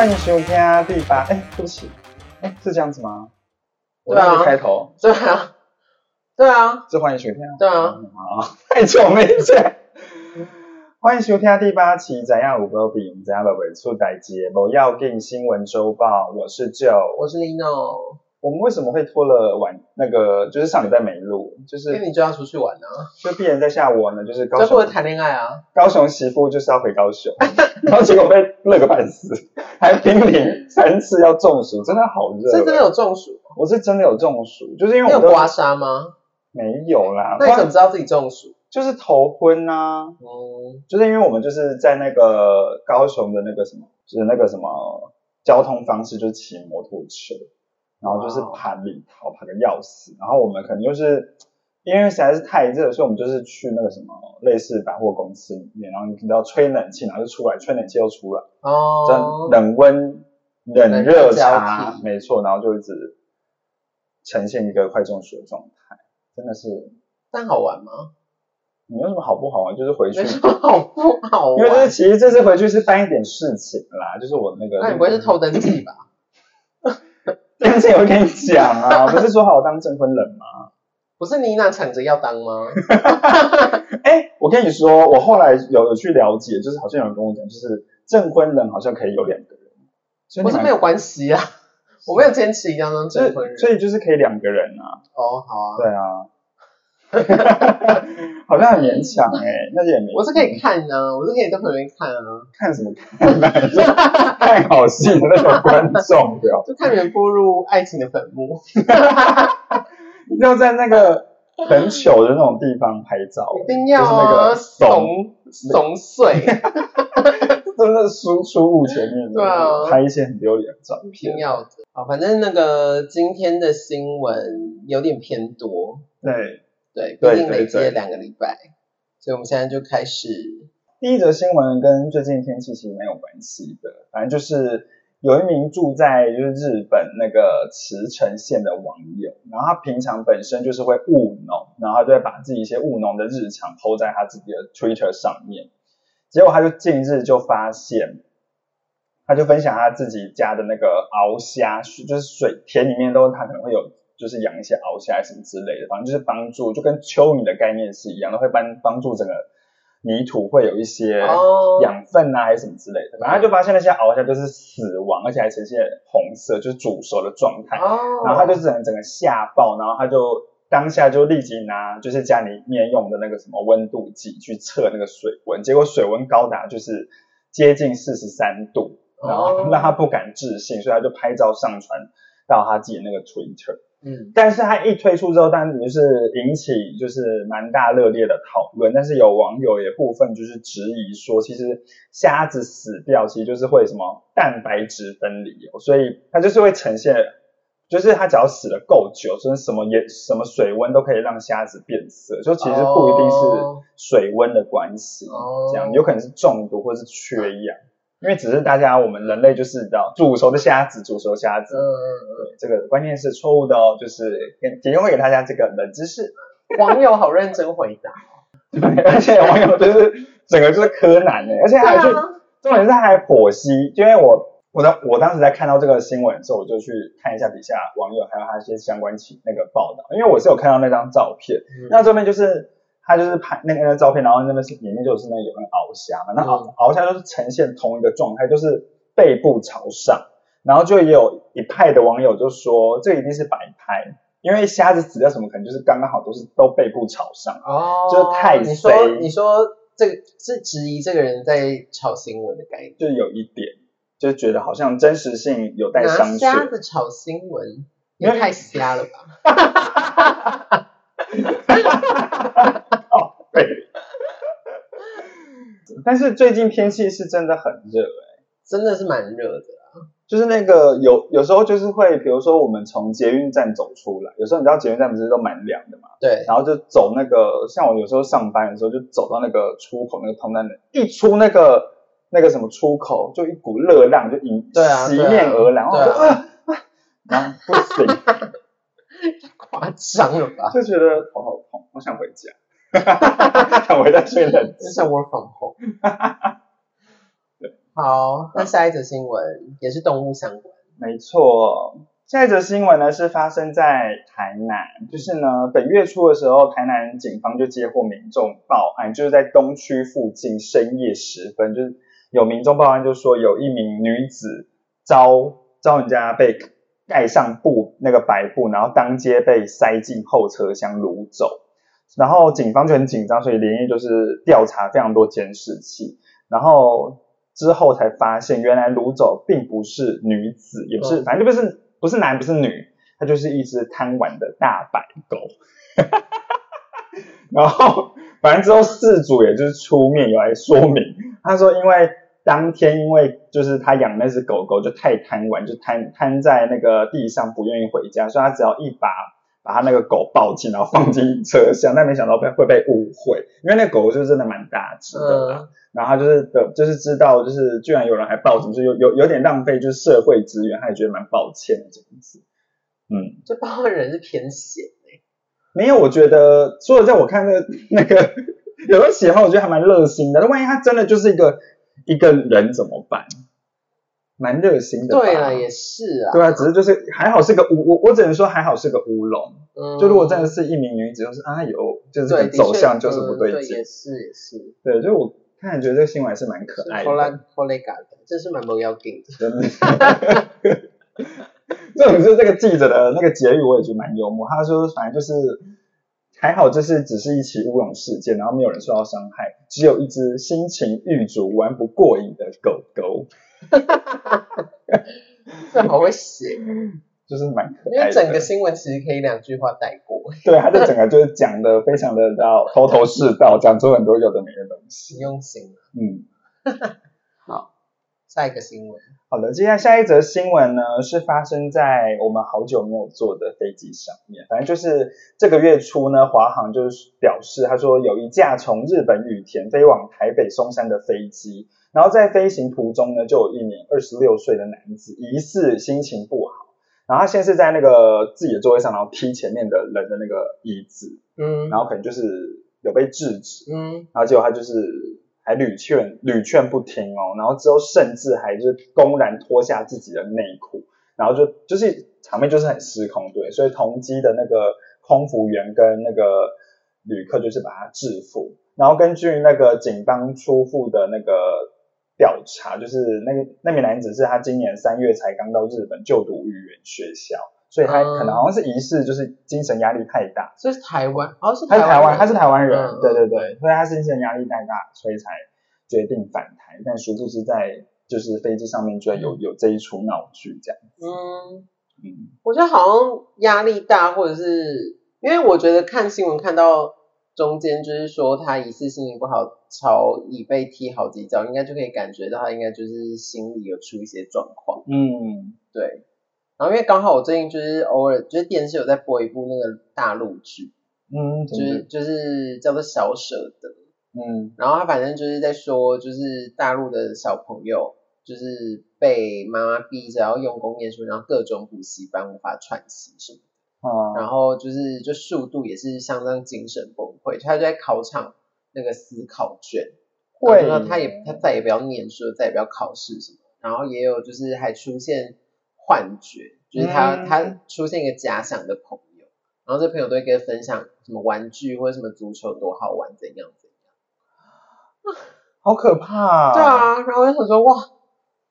欢迎收听第八，哎，对不起，哎，是这样子吗？我对啊那个开头对啊，对啊，是欢迎收听啊。对啊，嗯好，太久没见。欢迎收听第八期《怎样五个饼怎样的尾出代接，某要进新闻周报，我是 Joe。我是 Lino，我们为什么会拖了晚？那个就是上礼拜没录，就是因为你就要出去玩啊，就必然在下午呢，就是高就不会雄谈恋爱啊，高雄媳妇就是要回高雄，然后结果被热个半死，还濒临三次要中暑，真的好热。所以真的有中暑，我是真的有中暑，就是因为我你有刮痧吗？没有啦，那你怎么知道自己中暑？就是头昏啊，嗯，就是因为我们就是在那个高雄的那个什么，就是那个什么交通方式，就是骑摩托车，然后就是哇爬里逃，盘的要死，然后我们可能就是因为实在是太热，所以我们就是去那个什么类似百货公司里面，然后你知道吹冷气，然后就出来，吹冷气又出来，哦，冷温冷冷热差，替没错，然后就一直呈现一个快中暑的状态，真的是但好玩吗？没有什么好不好玩，就是回去没。什么好不好玩因为就是。其实这次回去是办一点事情啦，就是我那个，那你不会是偷登记吧？但是我会跟你讲啊，不是说好当证婚人吗？不是妮娜抢着要当吗？哎，我跟你说，我后来有有去了解，就是好像有人跟我讲，就是证婚人好像可以有两个人，所以不是没有关系啊，我没有坚持一定要当证婚人。所以就是可以两个人啊，哦，好啊，对啊，好像很勉强哎、那也没我是可以看啊，我是可以在旁边看啊，看什么看啊，看好戏的那种观众对吧？就看人步入爱情的坟墓。要在那个很糗的那种地方拍照，一定要就是那啊，个怂怂碎，真的输出物前面，对啊拍一些很丢脸的照一片定。要的。好，反正那个今天的新闻有点偏多，对，对，对毕竟累积对对了两个礼拜，所以我们现在就开始。第一则新闻跟最近天气其实没有关系的，反正就是有一名住在就是日本那个茨城县的网友，然后他平常本身就是会务农，然后他就会把自己一些务农的日常 PO 在他自己的 Twitter 上面，结果他就近日就发现。他就分享他自己家的那个鳌虾，就是水田里面都他可能会有，就是养一些螯虾什么之类的，反正就是帮助，就跟蚯蚓的概念是一样的，会帮帮助整个泥土会有一些哦养分啊，还是什么之类的。反正他就发现那些螯虾就是死亡，而且还呈现红色，就是煮熟的状态。哦，然后他就整个整个吓爆，然后他就当下就立即拿就是家里面用的那个什么温度计去测那个水温，结果水温高达就是接近四十三度，然后哦让他不敢置信，所以他就拍照上传到他自己的那个 Twitter。嗯，但是它一推出之后，当然就是引起就是蛮大热烈的讨论。但是有网友也部分就是质疑说，其实虾子死掉其实就是会什么蛋白质分离哦，所以它就是会呈现，就是它只要死的够久，就是什么也什么水温都可以让虾子变色，就其实不一定是哦水温的关系，哦这样有可能是中毒或是缺氧。因为只是大家我们人类就是知道煮熟的虾子，煮熟虾子，嗯嗯对，这个观念是错误的哦，就是给提供给大家这个冷知识。嗯，网友好认真回答，对，而且网友就是整个就是柯南呢，而且还去，啊。重点是他还剖析，因为我我的我当时在看到这个新闻的时候，我就去看一下底下网友还有他一些相关起那个报道，因为我是有看到那张照片，嗯。那这边就是他就是拍那个那个照片，然后那边是里面就是那有那个鳌虾嘛，那鳌鳌虾就是呈现同一个状态，就是背部朝上，然后就也有一派的网友就说这一定是摆拍，因为虾子死掉什么可能就是刚刚好都是都背部朝上，哦，就是太你说你说这个是质疑这个人在炒新闻的概念，就有一点就觉得好像真实性有待拿商瞎榷。子炒新闻因为也太瞎了吧？哦，对。但是最近天气是真的很热、欸，真的是蛮热的啊，就是那个有有时候就是会，比如说我们从捷运站走出来，有时候你知道捷运站不是都蛮凉的嘛，对，然后就走那个，像我有时候上班的时候就走到那个出口那个通道的，一出那个那个什么出口，就一股热浪就迎对啊袭面而来，然后我就啊啊，然后不行，夸张了吧？就觉得头好痛，我想回家，想回家睡冷 就像 work from home。好，那下一则新闻也是动物相关。没错，下一则新闻呢是发生在台南，就是呢本月初的时候，台南警方就接获民众报案，就是在东区附近深夜时分，就是有民众报案，就说有一名女子遭遭人家被盖上布那个白布，然后当街被塞进后车厢掳走，然后警方就很紧张，所以连夜就是调查非常多监视器，然后。之后才发现，原来掳走并不是女子，也不是，反正就不是不是男不是女，它就是一只贪玩的大白狗。然后，反正之后事主也就是出面有来说明，他说因为当天因为就是他养那只狗狗就太贪玩，就瘫瘫在那个地上不愿意回家，所以他只要一把把他那个狗抱进，然后放进车厢，但没想到被会被误会，因为那狗就是真的蛮大只的。然后他就是的，就是知道，就是居然有人还报警，就有有有点浪费，就是社会资源，他也觉得蛮抱歉的这样子。嗯，这报案人是偏闲哎。没有，我觉得，所以在我看那那个 有的写话，我觉得还蛮热心的。那万一他真的就是一个一个人怎么办？蛮热心的。对啊，也是啊。对啊，只是就是还好是个乌，我我只能说还好是个乌龙。嗯。就如果真的是一名女子，就是啊有，就是走向就是不对劲。也是也是。对，就我。看，觉得这个新闻还是蛮可爱的。好嘞，嘎的，这是蛮不要紧的。真的。这种是这个记者的那个结语，我也觉得蛮幽默。他说，反正就是还好，就是只是一起乌龙事件，然后没有人受到伤害，只有一只心情郁卒、玩不过瘾的狗狗。这好会写。就是蛮可爱，因为整个新闻其实可以两句话带过。对，他这整个就是讲的非常的到头头是道，讲出很多有的没的东西。用心。嗯。好，下一个新闻。好的，接下来下一则新闻呢，是发生在我们好久没有坐的飞机上面。反正就是这个月初呢，华航就是表示，他说有一架从日本羽田飞往台北松山的飞机，然后在飞行途中呢，就有一名二十六岁的男子疑似心情不好。然后他先是在那个自己的座位上，然后踢前面的人的那个椅子，嗯，然后可能就是有被制止，嗯，然后结果他就是还屡劝屡劝不听哦，然后之后甚至还是公然脱下自己的内裤，然后就就是场面就是很失控，对，所以同机的那个空服员跟那个旅客就是把他制服，然后根据那个警方出付的那个。调查就是那个那名男子是他今年三月才刚到日本就读语言学校，所以他可能好像是疑似就是精神压力太大。这是台湾，哦是他是台湾，他是台湾人，对对对，所以他是精神压力太大，所以才决定返台。但殊不知在就是飞机上面居然有有这一出闹剧这样子。嗯嗯，我觉得好像压力大，或者是因为我觉得看新闻看到。中间就是说他疑似心情不好，朝已被踢好几脚，应该就可以感觉到他应该就是心里有出一些状况。嗯，对。然后因为刚好我最近就是偶尔就是电视有在播一部那个大陆剧，嗯，就是就是叫做小舍得，嗯，然后他反正就是在说就是大陆的小朋友就是被妈妈逼着要用功念书，然后各种补习班无法喘息什么哦。然后就是就速度也是相当精神崩溃，他就在考场那个思考卷，会，他也。他再也不要念书，再也不要考试什么，然后也有就是还出现幻觉，就是他他出现一个假想的朋友，然后这朋友都会跟他分享什么玩具或者什么足球多好玩怎样怎样，好可怕，啊。对啊，然后我就想说哇。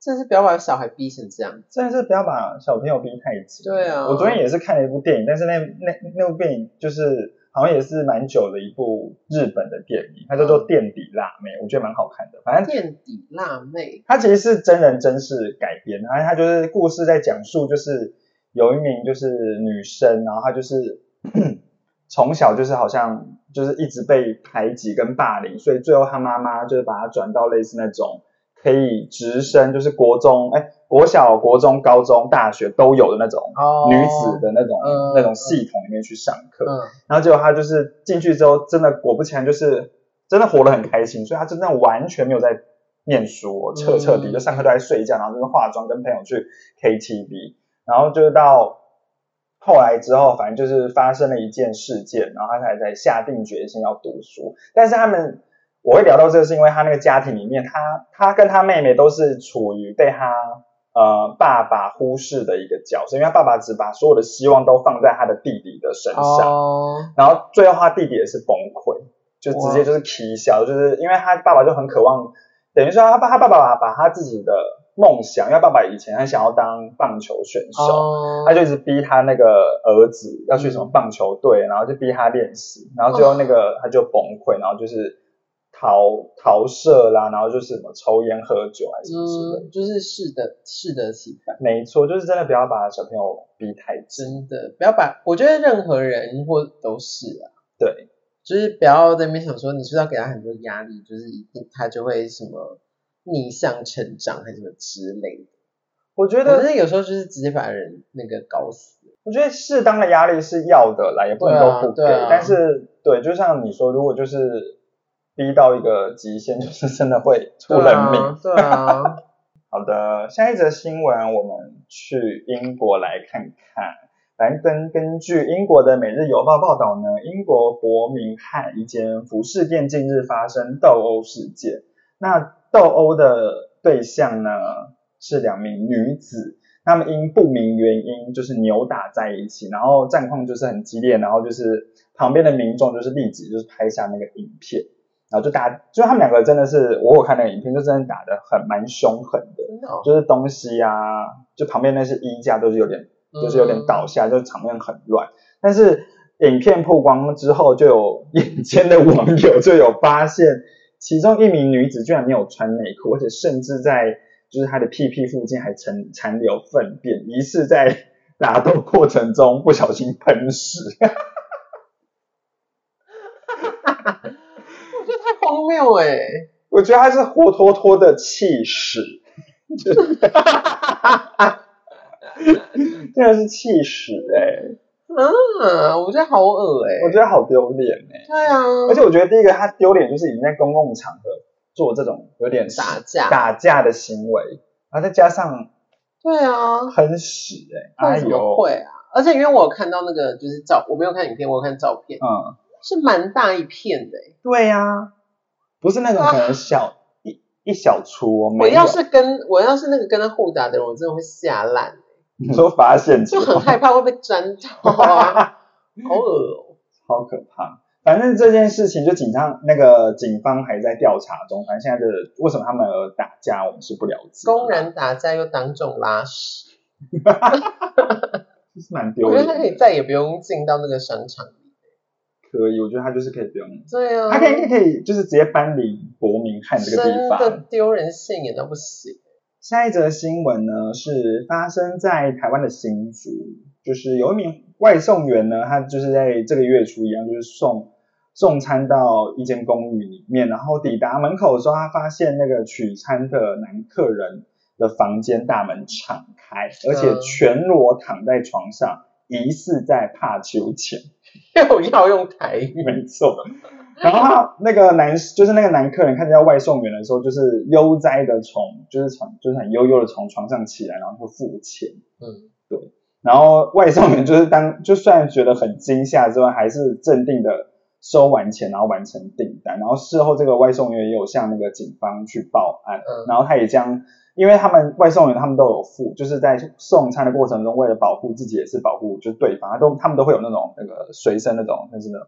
真是不要把小孩逼成这样，真的是不要把小朋友逼太紧。对啊，我昨天也是看了一部电影，但是那那那部电影就是好像也是蛮久的一部日本的电影，它叫做《垫底辣妹》，我觉得蛮好看的。反正垫底辣妹，它其实是真人真事改编，然后它就是故事在讲述，就是有一名就是女生，然后她就是 从小就是好像 就是一直被排挤跟霸凌，所以最后她妈妈就是把她转到类似那种。可以直升，就是国中、哎，国小、国中、高中、大学都有的那种女子的那种那种系统里面去上课，然后结果他就是进去之后，真的果不其然，就是真的活得很开心，所以他真的完全没有在念书，彻彻底就上课都在睡觉，然后就是化妆跟朋友去 KTV，然后就是到后来之后，反正就是发生了一件事件，然后他才在下定决心要读书，但是他们。我会聊到这个，是因为他那个家庭里面，他他跟他妹妹都是处于被他呃爸爸忽视的一个角色，因为他爸爸只把所有的希望都放在他的弟弟的身上，哦，然后最后他弟弟也是崩溃，就直接就是啼笑，就是因为他爸爸就很渴望，等于说他爸他爸爸把他自己的梦想，因为爸爸以前很想要当棒球选手。哦，他就一直逼他那个儿子要去什么棒球队，然后就逼他练习，然后最后那个他就崩溃，然后就是逃逃社啦，然后就是什么抽烟喝酒还是什么之类的。嗯，就是适得适得其反。没错，就是真的不要把小朋友逼太紧。真的不要把，我觉得任何人或都是啊，对，就是不要在那边想说你是不是要给他很多压力，就是一定他就会什么逆向成长还是什么之类的。我觉得得有时候就是直接把人那个搞死。我觉得适当的压力是要的啦，也不能都不给。对啊啊但是对，就像你说，如果就是逼到一个极限，就是真的会出人命。啊，对啊，好的，下一则新闻，我们去英国来看看。来根根据英国的《每日邮报》报道呢，英国伯明翰一间服饰店近日发生斗殴事件。那斗殴的对象呢是两名女子，她们因不明原因就是扭打在一起，然后战况就是很激烈，然后就是旁边的民众就是立即就是拍下那个影片，然后就打，就他们两个真的是我有看那个影片，就真的打的很蛮凶狠的。真的哦就是东西啊，就旁边那些衣架都是有点，就是有点倒下，就是场面很乱。但是影片曝光之后，就有眼尖的网友就有发现，其中一名女子居然没有穿内裤，而且甚至在就是她的屁屁附近还残残留粪便，疑似在 打斗过程中不小心喷屎。我觉得哎、我觉得他是活脱脱的气屎，真的是气屎哎、啊，我觉得好恶哎、我觉得好丢脸哎。对啊，而且我觉得第一个他丢脸就是已经在公共场合做这种有点打架。打架的行为，然后再加上对啊，很屎哎、哎呦，会啊？而且因为我有看到那个就是照，我没有看影片，我有看照片，嗯，是蛮大一片的、欸。对呀、不是那种可能小、一一小撮哦，我要是跟我要是那个跟他互打的人，我真的会吓烂、你说发现就很害怕会被粘到啊，好恶哦、好可怕。反正这件事情就警方那个警方还在调查中，反正现在的为什么他们有打架，我们是不了解的。公然打架又当众拉屎，就是蛮丢我觉得他。可以再也不用进到那个商场里。可以，我觉得他就是可以不用，对啊，他可以可以就是直接搬离伯明翰这个地方。真的丢人现眼都不行。下一则新闻呢是发生在台湾的新竹，就是有一名外送员呢，他就是在这个月初一样，就是送送餐到一间公寓里面，然后抵达门口的时候，他发现那个取餐的男客人的房间大门敞开，而且嗯全裸躺在床上，疑似在怕秋千。又要用台语，没错。然后他那个男，就是那个男客人看见到外送员的时候，就是悠哉的从，就是从，就是很悠悠的从床上起来，然后就付钱。嗯，对然后外送员就是当，就虽然觉得很惊吓之外，还是镇定的收完钱，然后完成订单。然后事后这个外送员也有向那个警方去报案，嗯然后他也将，因为他们外送员他们都有付，就是在送餐的过程中，为了保护自己也是保护就是对方，他都他们都会有那种那个随身那种，就是那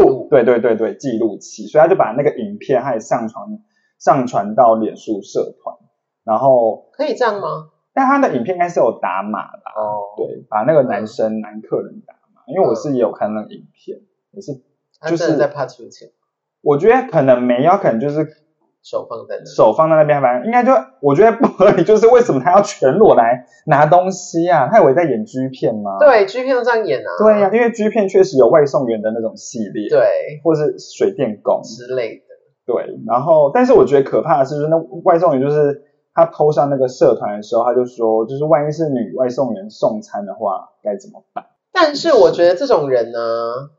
录。对对对对，记录器，所以他就把那个影片还上传上传到脸书社团，然后可以这样吗？但他的影片应该是有打码的，哦，对，把那个男生、男客人打码，因为我是也有看那个影片，也是就是他在怕出钱，我觉得可能没有，可能就是手放在那。手放在那边，反正应该就我觉得不合理，就是为什么他要全裸来拿东西啊？他以为在演 G 片吗？对，G 片都这样演啊。对呀、因为 G 片确实有外送员的那种系列，，对或是水电工，之类的。对，然后但是我觉得可怕的是，就是那外送员就是他 PO 上那个社团的时候，他就说，就是万一是女外送员送餐的话，该怎么办？但是我觉得这种人呢，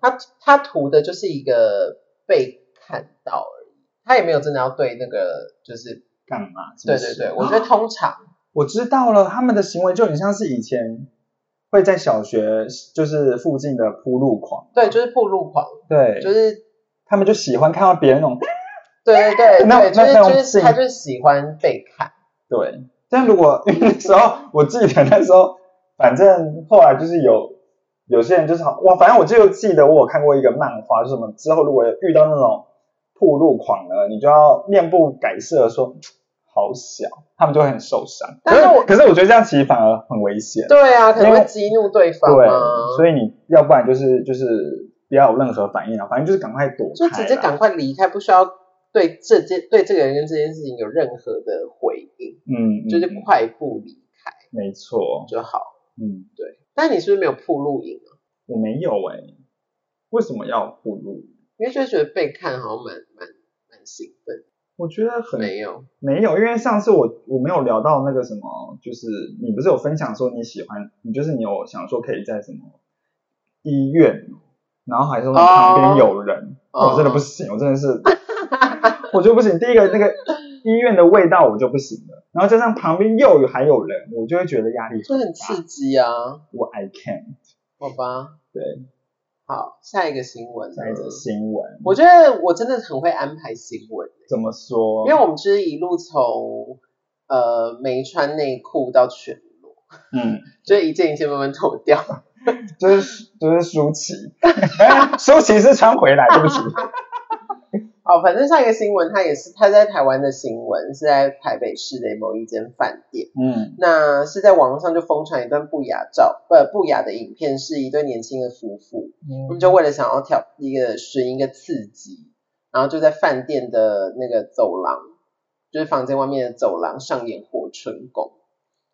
他他图的就是一个被看到他也没有真的要对那个就是。干嘛？是不是对对对，我觉得通常我知道了，他们的行为就很像是以前会在小学就是附近的铺路狂，对就是铺路狂，对，就是他们就喜欢看到别人那种 对对对那那就是他就是喜欢被看，对，但如果因 为那时候我记得那时候，反正后来就是有有些人就是好哇，反正我就记得我有看过一个漫画，就是什么之后如果遇到那种铺路狂呢，你就要面部改色说 好小，他们就会很受伤。但是我可是我觉得这样其实反而很危险。对啊，可能会激怒对方对啊，，所以你要不然就是就是不要有任何反应啊，反正就是赶快躲就直接赶快离开，不需要对这件对这个人跟这件事情有任何的回应，嗯，嗯就是嗯快步离开没错，就好。嗯，对，但你是不是没有铺路瘾啊？我没有哎、为什么要铺路？因为就觉得被看好像蛮蛮蛮兴奋，我觉得很没有没有，因为上次我我没有聊到那个什么，就是你不是有分享说你喜欢，你就是你有想说可以在什么医院，然后还说你旁边有人，哦我真的不行，我真的是，我就不行。第一个那个医院的味道我就不行了，然后加上旁边又有还有人，我就会觉得压力就很刺激啊，我 I can't，。好吧。对，好，下一个新闻，下一个新闻，我觉得我真的很会安排新闻，怎么说？因为我们就是一路从呃没穿内裤到全裸，嗯，就是一件一件慢慢脱掉。就是就是舒淇，舒淇是穿回来，对不起。哦，反正上一个新闻，他也是他在台湾的新闻，是在台北市的某一间饭店。嗯。那是在网络上就疯传一段不雅照，不不雅的影片，是一对年轻的夫妇，他们就为了想要挑一个寻一个刺激，然后就在饭店的那个走廊，就是房间外面的走廊上演火春宫，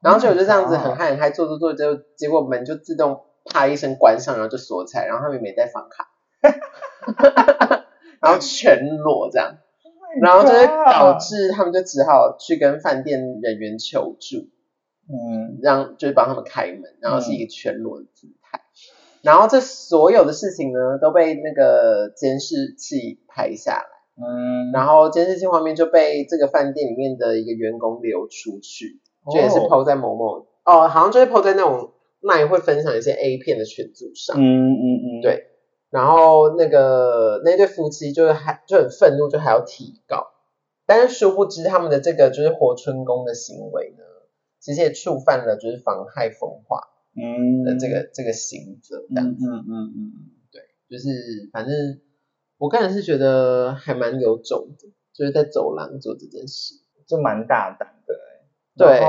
然后结果就这样子很嗨很嗨，做做做，就结果门就自动啪一声关上，然后就锁起来，然后他们也没带房卡，然后全裸这样，然后就会导致他们就只好去跟饭店人员求助，嗯。让就是帮他们开门，然后是一个全裸的姿态。然后这所有的事情呢，都被那个监视器拍下来，嗯，然后监视器画面就被这个饭店里面的一个员工流出去，就也是哦。PO 在某某哦，好像就是 PO 在那种那也会分享一些 A 片的群组上，嗯嗯嗯，对然后那个那对夫妻就是还就很愤怒，就还要提告，但是殊不知他们的这个就是活春宫的行为呢，其实也触犯了就是妨害风化嗯的这个、这个刑责，这样嗯嗯嗯嗯，对，就是反正我个人是觉得还蛮有种的，就是在走廊做这件事，就蛮大胆的欸。对。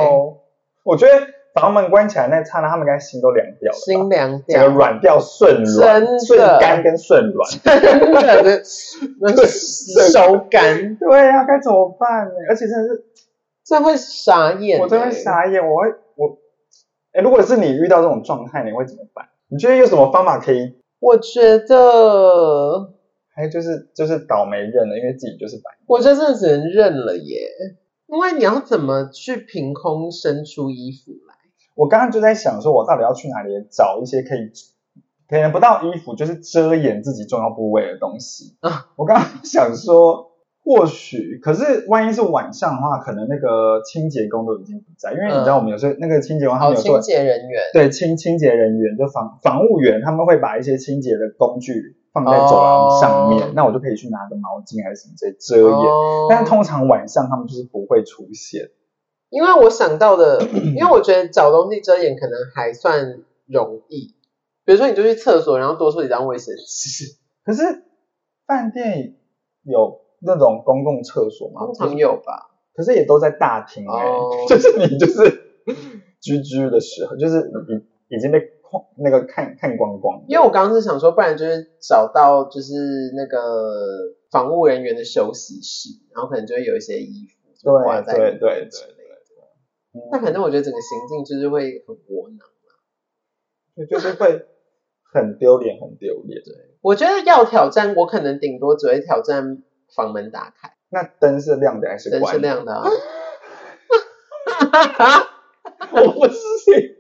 我觉得房门关起来那刹那，他们应该心都凉掉了，心凉整个掉，软掉顺真软、的顺干跟顺软。真的的 那个手感，对啊、该怎么办呢？而且真的是，这会傻眼、欸，我真的会傻眼，我会我，哎，如果是你遇到这种状态，你会怎么办？你觉得有什么方法可以？我觉得还就是就是倒霉认了，因为自己就是白。我真的只能认了耶，因为你要怎么去凭空生出衣服来？我刚刚就在想说，我到底要去哪里找一些可以，可能不到衣服，就是遮掩自己重要部位的东西啊。我刚刚想说，或许，可是万一是晚上的话，可能那个清洁工都已经不在，因为你知道我们有时候那个清洁工他好，们有做清洁人员，对清清洁人员就防防务员，他们会把一些清洁的工具放在走廊上面，哦那我就可以去拿个毛巾还是什么之类遮掩。哦但是通常晚上他们就是不会出现。因为我想到的，因为我觉得找东西遮掩可能还算容易，比如说你就去厕所，然后多出几张卫生纸，可是饭店有那种公共厕所吗？通常有吧？可是也都在大厅哎、哦 就是你就是居居的时候，就是已已经被那个看看光光。因为我刚刚是想说，不然就是找到就是那个防务人员的休息室，然后可能就会有一些衣服就挂在对对对那反正我觉得整个行径就是会很窝囊。啊就是会很丢脸，很丢脸。我觉得要挑战，我可能顶多只会挑战房门打开，那灯是亮的还是灯关的？是亮的啊。我不行，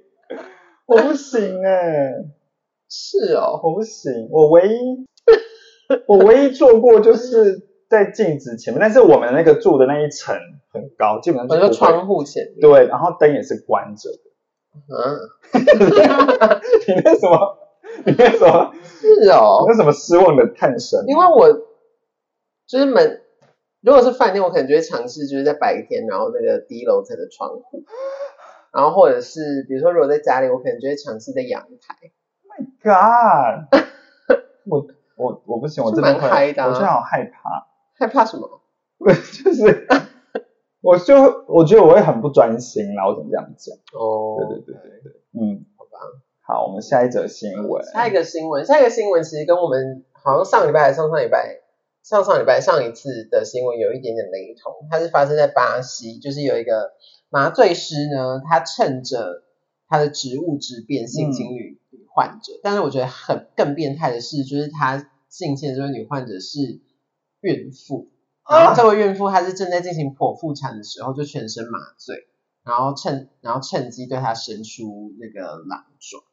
我不行哎、是哦，我不行，我唯一我唯一做过就是在镜子前面，但是我们那个住的那一层很高，基本上就不会窗户前面。对，然后灯也是关着的。嗯，你那什么？你那什么？是哦你，那什么失望的叹声？因为我就是门如果是饭店，我可能就会尝试就是在白天，然后那个低楼层的窗户，然后或者是比如说如果在家里，我可能就会尝试在阳台。my God，我我我不行，我是真的会，的啊我真的好害怕。害怕什么？就是，我就我觉得我会很不专心啦，我怎么这样讲？哦，对对对对对，嗯，好吧。好，我们下一则新闻。下一个新闻，下一个新闻其实跟我们好像上礼拜还是上上礼拜、上上礼拜上一次的新闻有一点点雷同。它是发生在巴西，就是有一个麻醉师呢，他趁着他的职务之便性侵女女患者，但是我觉得很更变态的是，就是他性侵的这位女患者是孕妇，然后这位孕妇她是正在进行剖腹产的时候就全身麻醉，然后趁然后趁机对她伸出那个狼爪。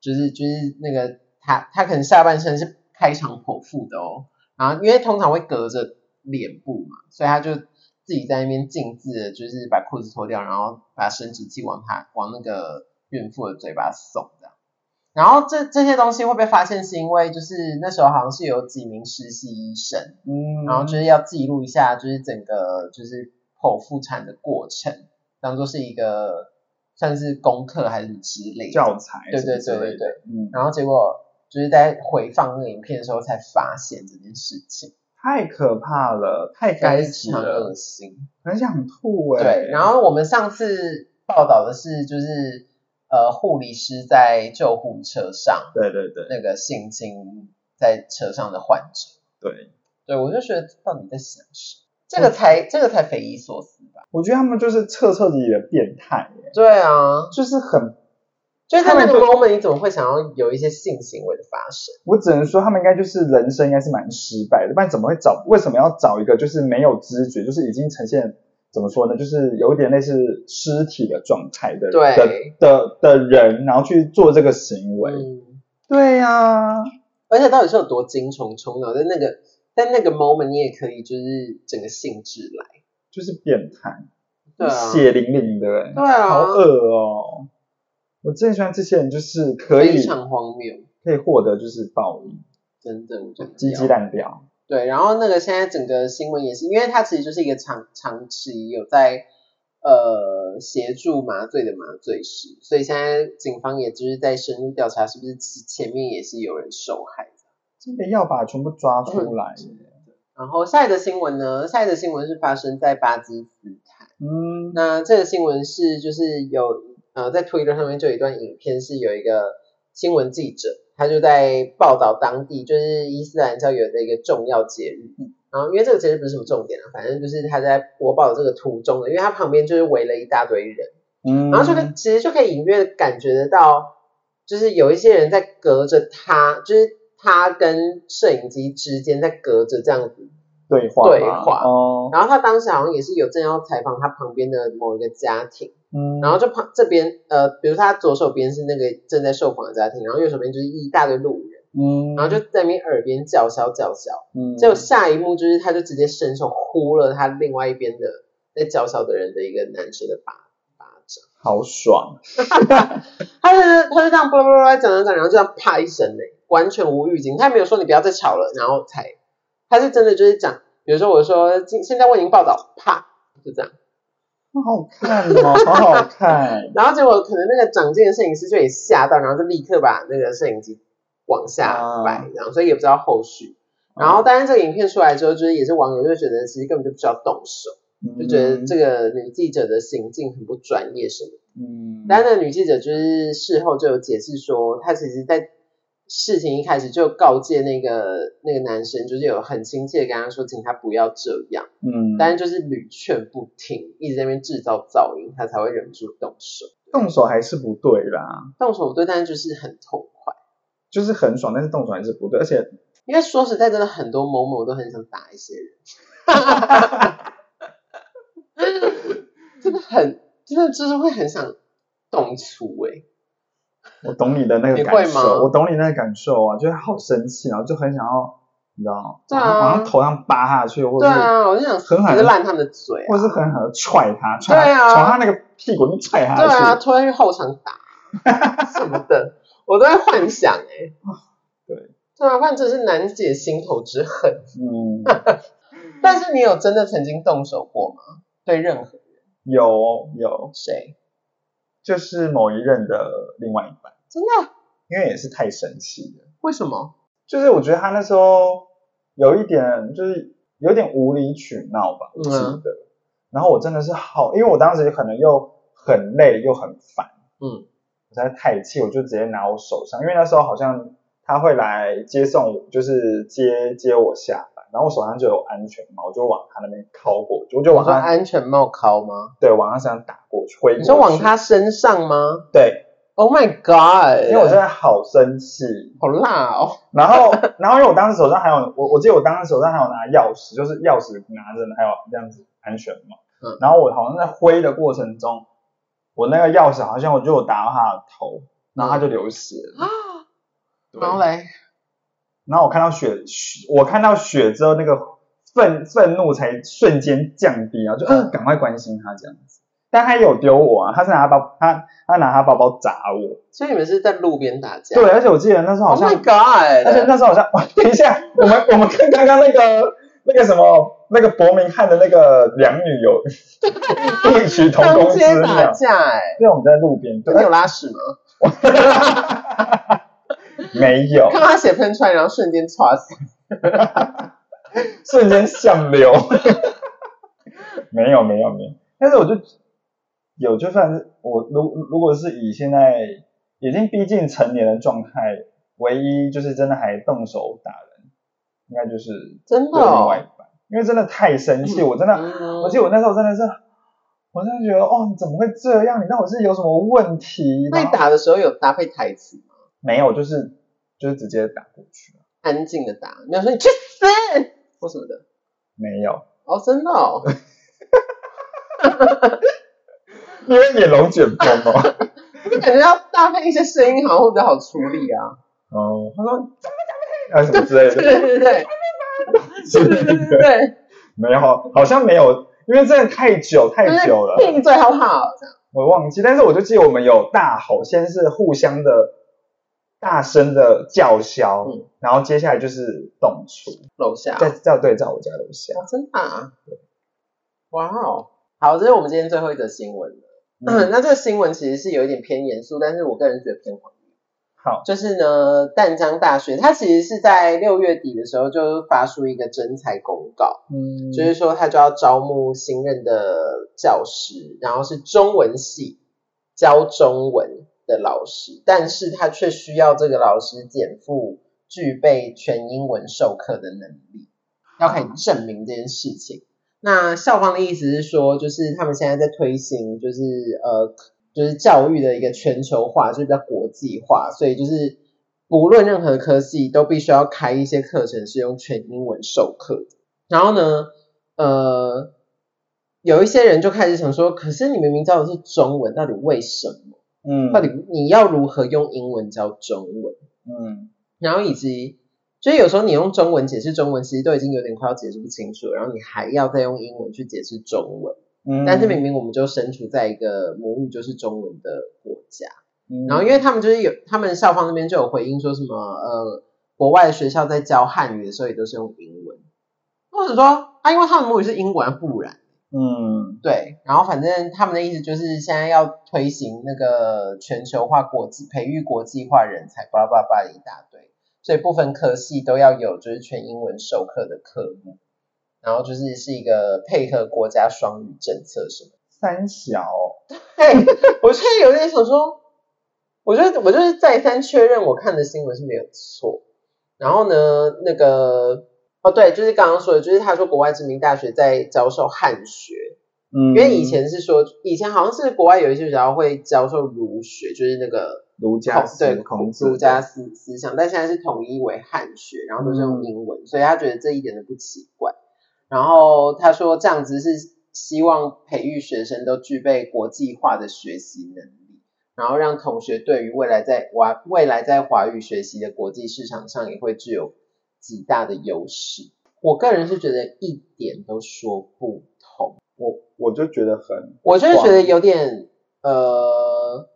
就是就是那个她她可能下半身是开肠剖腹的哦，然后因为通常会隔着脸部嘛，所以她就自己在那边静置的，就是把裤子脱掉，然后把生殖器往她往那个孕妇的嘴巴送。然后这这些东西会被发现，是因为就是那时候好像是有几名实习医生，嗯，然后就是要记录一下，就是整个就是剖腹产的过程，当做是一个算是功课还是之类的教材对对对对对。嗯，然后结果就是在回放那个影片的时候才发现这件事情，太可怕了，太该非死常恶了，心。很想吐哎。对，然后我们上次报道的是，就是呃护理师在救护车上对对对那个性侵在车上的患者，对，对我就觉得到底在想什么？这个才这个才匪夷所思吧？我觉得他们就是彻彻底底的变态耶，对啊，就是很，就是在那个他们就 moment，你怎么会想要有一些性行为的发生？我只能说他们应该就是人生应该是蛮失败的，不然怎么会找？为什么要找一个就是没有知觉，就是已经呈现怎么说呢？就是有一点类似尸体的状态的对的的的人，然后去做这个行为。嗯，对呀、而且到底是有多精虫充脑，在那个在那个 moment，你也可以就是整个兴致来，就是变态，对啊，血淋淋的，欸对啊好恶哦。我最喜欢这些人，就是可以非常荒谬，可以获得就是报应，真的，我觉得鸡鸡烂掉。对，然后那个现在整个新闻也是，因为他其实就是一个长长期有在呃协助麻醉的麻醉师，所以现在警方也就是在深入调查，是不是前面也是有人受害的。真的要把全部抓出来耶。然后下一个新闻呢？下一个新闻是发生在巴基斯坦。嗯，那这个新闻是就是有呃在 Twitter 上面就有一段影片，是有一个新闻记者，他就在报道当地就是伊斯兰教有的一个重要节日。然后因为这个节日不是什么重点啊，反正就是他在播报的这个途中的，因为他旁边就是围了一大堆人，嗯，然后就可以其实就可以隐约的感觉得到，就是有一些人在隔着他，就是他跟摄影机之间在隔着这样子对话对话。哦，然后他当时好像也是有正要采访他旁边的某一个家庭，嗯，然后就旁这边呃，比如他左手边是那个正在受访的家庭，然后右手边就是一大堆路人，嗯，然后就在那边耳边叫嚣叫嚣，嗯，结果下一幕就是他就直接伸手呼了他另外一边的在叫嚣的人的一个男生的巴巴掌，好爽，他就他就这样叭叭叭讲讲讲，然后就这样啪一声呢，完全无预警，他也没有说你不要再吵了，然后才他是真的就是讲，比如说我说今现在为您报道，啪就这样。好好看哦，好好看，然后结果可能那个长进的摄影师就也吓到，然后就立刻把那个摄影机往下摆，然后，所以也不知道后续。然后，当然这个影片出来之后，就是也是网友就觉得其实根本就不需要动手，就觉得这个女记者的行径很不专业什么的。嗯，但那个女记者就是事后就有解释说，她其实在事情一开始就告诫那个那个男生，就是有很亲切的跟他说，请他不要这样。嗯，但是就是屡劝不听，一直在那边制造噪音，他才会忍不住动手。动手还是不对啦，动手不对，但是就是很痛快。就是很爽，但是动手还是不对，而且因为说实在，真的很多某某都很想打一些人，真的很，真的就是会很想动粗哎、我懂你的那个感吗受，我懂你那个感受啊，就是好生气，然后就很想要，你知道，对啊往他头上扒下去，或者是对啊，我就想狠狠的烂他们的嘴、啊，或者是狠狠的踹他，踹对啊他从他那个屁股里面踹下去，对啊，拖下去后场打什么的，我都在幻想哎、对，对啊，不然真是难解心头之恨。嗯，但是你有真的曾经动手过吗？对任何人？有有，谁？就是某一任的另外一半，真的？因为也是太神奇了。为什么？就是我觉得他那时候有一点，就是有点无理取闹吧，我记得。然后我真的是好，因为我当时可能又很累又很烦，嗯，我实在太气，我就直接拿我手上，因为那时候好像他会来接送我，就是接接我下班，然后我手上就有安全帽，我就往他那边靠过去，我就往他安全帽靠吗？对，往他身上打过去，挥。你说往他身上吗？对。Oh my god！因为我真的好生气，好辣哦。然后，然后因为我当时手上还有我，我记得我当时手上还有拿钥匙，就是钥匙拿着，还有这样子安全帽。嗯。然后我好像在挥的过程中，我那个钥匙好像我就打到他的头，然后他就流血了。啊。然后嘞？然后我看到血，我看到血之后，那个愤愤怒才瞬间降低啊，就嗯，赶快关心他这样子。但他有丢我啊，他是拿包，他他拿他包包砸我。所以你们是在路边打架？对，而且我记得那时候好像，Oh my God！而且那时候好像，等一下，我们我们跟刚刚那个那个什么那个伯明翰的那个两女有 异曲同工之妙。打架哎，因为我们在路边，你有拉屎吗？没有。看他血喷出来，然后瞬间唰死，瞬间向流。没有没有没有，但是我就。有，就算是我，如如果是以现在已经逼近成年的状态，唯一就是真的还动手打人，应该就是真的另外一半，因为真的太生气，我真的，我记得我那时候真的是，我真的觉得哦，你怎么会这样？你到底是有什么问题？被打的时候有搭配台词吗？没有，就是就是直接打过去，安静的打，没有说你去死或什么的，没有哦，真的哦。因为演龙卷风哦，就感觉要搭配一些声音，好像会比较好处理啊。哦，他说怎么怎么，啊什么之类的。对对对，对对对对，没有，好像没有，因为真的太久太久了。闭嘴好不好？我忘记，但是我就记得我们有大吼，先是互相的大声的叫嚣，然后接下来就是动粗。楼下在在对，在我家楼下。真的？啊。哇哦，好，这是我们今天最后一则新闻。嗯，那这个新闻其实是有一点偏严肃，但是我个人觉得偏黄。好，就是呢，淡江大学它其实是在六月底的时候就发出一个征才公告，嗯，就是说它就要招募新任的教师，然后是中文系教中文的老师，但是他却需要这个老师减负具备全英文授课的能力，要可以证明这件事情。那校方的意思是说，就是他们现在在推行，就是呃，就是教育的一个全球化，就是叫国际化，所以就是不论任何科系都必须要开一些课程是用全英文授课。然后呢，呃，有一些人就开始想说，可是你明明教的是中文，到底为什么？嗯，到底你要如何用英文教中文？嗯，然后以及。所以有时候你用中文解释中文，其实都已经有点快要解释不清楚，然后你还要再用英文去解释中文。嗯，但是明明我们就身处在一个母语就是中文的国家，然后因为他们就是有他们校方那边就有回应说什么呃，国外的学校在教汉语的时候也都是用英文，或者说啊，因为他们母语是英文，不然，嗯，对，然后反正他们的意思就是现在要推行那个全球化国际培育国际化人才，巴拉巴拉一大堆。所以部分科系都要有就是全英文授课的科目，然后就是是一个配合国家双语政策什么。三小，对，我现在有点想说，我觉得我就是再三确认我看的新闻是没有错。然后呢，那个哦对，就是刚刚说的，就是他说国外知名大学在教授汉学，嗯，因为以前是说以前好像是国外有一些学校会教授儒学，就是那个。儒家对孔子儒家思思想，但现在是统一为汉学，然后都是用英文，所以他觉得这一点都不奇怪。然后他说这样子是希望培育学生都具备国际化的学习能力，然后让同学对于未来在华未来在华语学习的国际市场上也会具有极大的优势。我个人是觉得一点都说不通，我我就觉得很，我就是觉得有点呃。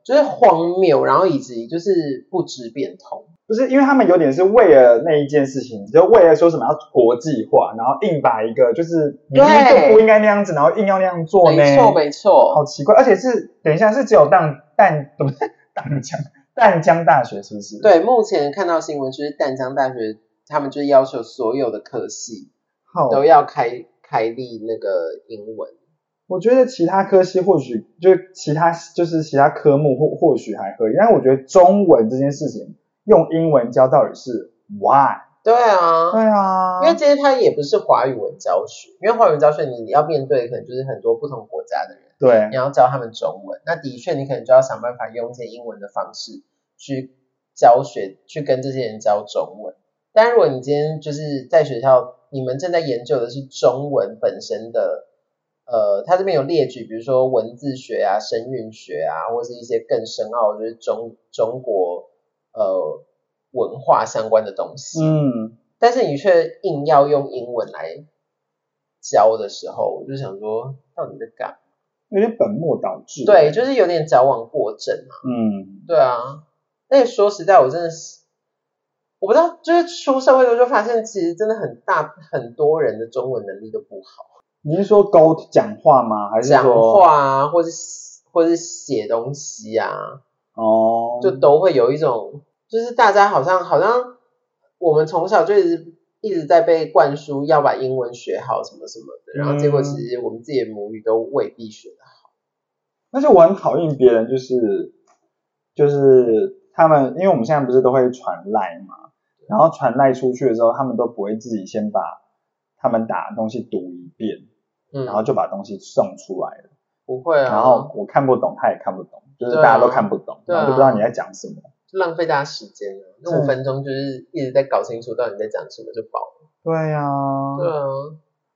就是荒谬，然后以及就是不知变通。不是，因为他们有点是为了那一件事情，就为了说什么要国际化，然后硬把一个就是明明就不应该那样子，然后硬要那样做呢？没错，没错，好奇怪，而且是等一下是只有淡淡不是 淡江淡江大学是不是？对，目前看到新闻就是淡江大学，他们就要求所有的科系都要开开立那个英文。我觉得其他科系或许就其他就是其他科目或或许还可以，但是我觉得中文这件事情。用英文教到底是 why？对啊，对啊，因为其实它也不是华语文教学，因为华语文教学你要面对可能就是很多不同国家的人，对，你要教他们中文，那的确你可能就要想办法用一些英文的方式去教学，去跟这些人教中文。但如果你今天就是在学校，你们正在研究的是中文本身的，呃，他这边有列举，比如说文字学啊、声韵学啊，或是一些更深奥，就是中中国。呃，文化相关的东西，嗯，但是你却硬要用英文来教的时候，我就想说，到底在干嘛？有点本末倒置。对，就是有点矫枉过正啊。嗯，对啊。那说实在，我真的是，我不知道，就是出社会之后就发现，其实真的很大很多人的中文能力都不好。你是说沟讲话吗？还是讲话啊，或是或是写东西啊？哦，就都会有一种。就是大家好像好像我们从小就一直一直在被灌输要把英文学好什么什么的，然后结果其实我们自己的母语都未必学得好。而且我很讨厌别人，就是就是他们，因为我们现在不是都会传赖嘛，然后传赖出去的时候，他们都不会自己先把他们打的东西读一遍，嗯，然后就把东西送出来了。不会啊。然后我看不懂，他也看不懂，就是大家都看不懂，然后就不知道你在讲什么。浪费大家时间了，那五分钟就是一直在搞清楚到底在讲什么就饱了。对呀，对啊，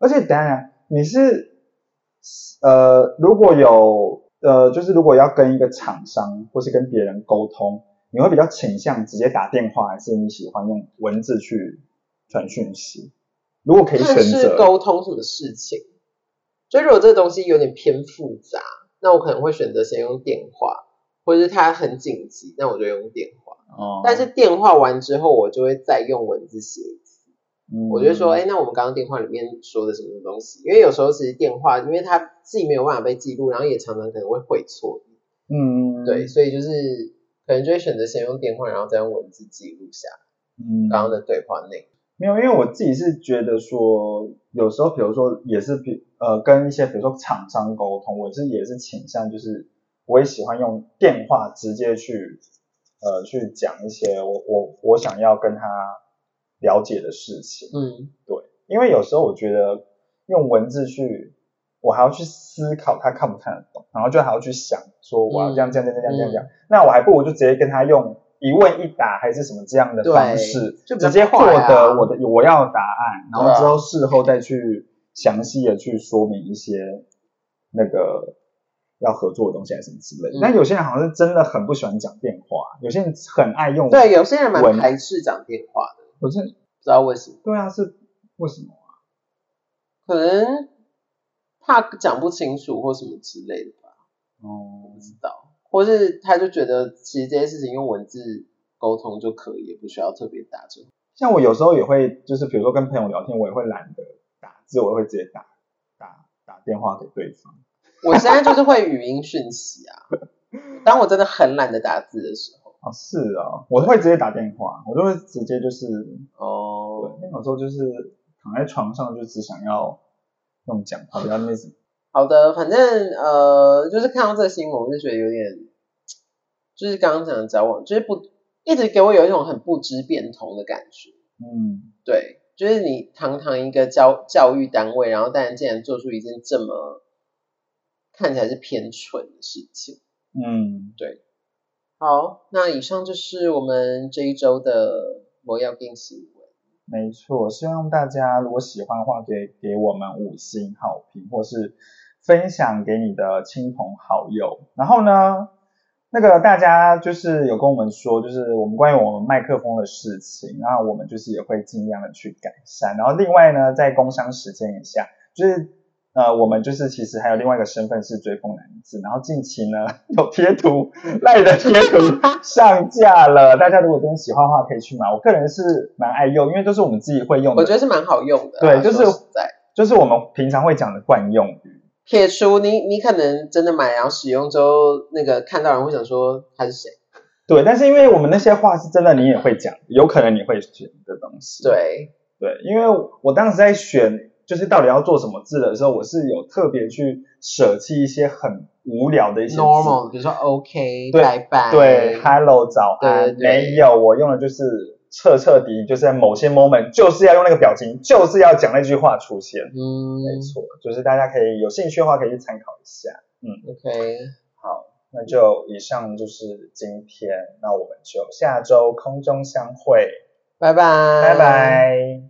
而且当然你是呃如果有呃就是如果要跟一个厂商或是跟别人沟通，你会比较倾向直接打电话，还是你喜欢用文字去传讯息？如果可以选择沟通什么事情，所以如果这个东西有点偏复杂，那我可能会选择先用电话。或者是它很紧急，那我就用电话。哦。但是电话完之后，我就会再用文字写一次。嗯。我就说，哎，那我们刚刚电话里面说的什么东西？因为有时候其实电话，因为他自己没有办法被记录，然后也常常可能会会错。嗯。对，所以就是可能就会选择先用电话，然后再用文字记录下。嗯。刚刚的对话内容。没有，因为我自己是觉得说，有时候比如说也是比呃跟一些比如说厂商沟通，我是也是倾向就是。我也喜欢用电话直接去，呃，去讲一些我我我想要跟他了解的事情。嗯，对，因为有时候我觉得用文字去，我还要去思考他看不看得懂，然后就还要去想说我要这样这样这样这样这样讲，那我还不如就直接跟他用一问一答还是什么这样的方式，就直接获得我的我要的答案，然后之后事后再去详细的去说明一些那个。要合作的东西还是什么之类的，但有些人好像是真的很不喜欢讲电话，有些人很爱用。对，有些人蛮排斥讲电话的。我是不知道为什么。对啊，是为什么啊？可能怕讲不清楚或什么之类的吧。哦，不知道，或是他就觉得其实这些事情用文字沟通就可以，也不需要特别打字。像我有时候也会，就是比如说跟朋友聊天，我也会懒得打字，我会直接打打打电话给对方。我现在就是会语音讯息啊，当我真的很懒得打字的时候。啊，是啊，我会直接打电话，我就会直接就是哦，对，有时候就是躺在床上就只想要用讲话，比较那什好的，反正呃，就是看到这个新闻，我就觉得有点，就是刚刚讲的交往，就是不一直给我有一种很不知变通的感觉。嗯，对，就是你堂堂一个教教育单位，然后但竟然做出一件这么。看起来是偏蠢的事情。嗯，对。好，那以上就是我们这一周的魔药电新闻。没错，希望大家如果喜欢的话，给给我们五星好评，或是分享给你的亲朋好友。然后呢，那个大家就是有跟我们说，就是我们关于我们麦克风的事情，然后我们就是也会尽量的去改善。然后另外呢，在工商时间以下，就是。呃，我们就是其实还有另外一个身份是追风男子，然后近期呢有贴图赖的贴图 上架了，大家如果真的喜欢的话可以去买。我个人是蛮爱用，因为都是我们自己会用的，我觉得是蛮好用的啊。对就是在。就是我们平常会讲的惯用语。撇除你，你可能真的买然后使用之后，那个看到人会想说他是谁？对，但是因为我们那些话是真的，你也会讲，有可能你会选的东西。对，对，因为我当时在选，就是到底要做什么字的时候，我是有特别去舍弃一些很无聊的一些字 normal，比如说 OK，对拜拜，对，Hello，早安，没有，我用的就是彻彻底底，就是在某些 moment 就是要用那个表情，就是要讲那句话出现。嗯，没错，就是大家可以有兴趣的话，可以去参考一下。嗯，OK，好，那就以上就是今天，那我们就下周空中相会，拜拜，拜拜。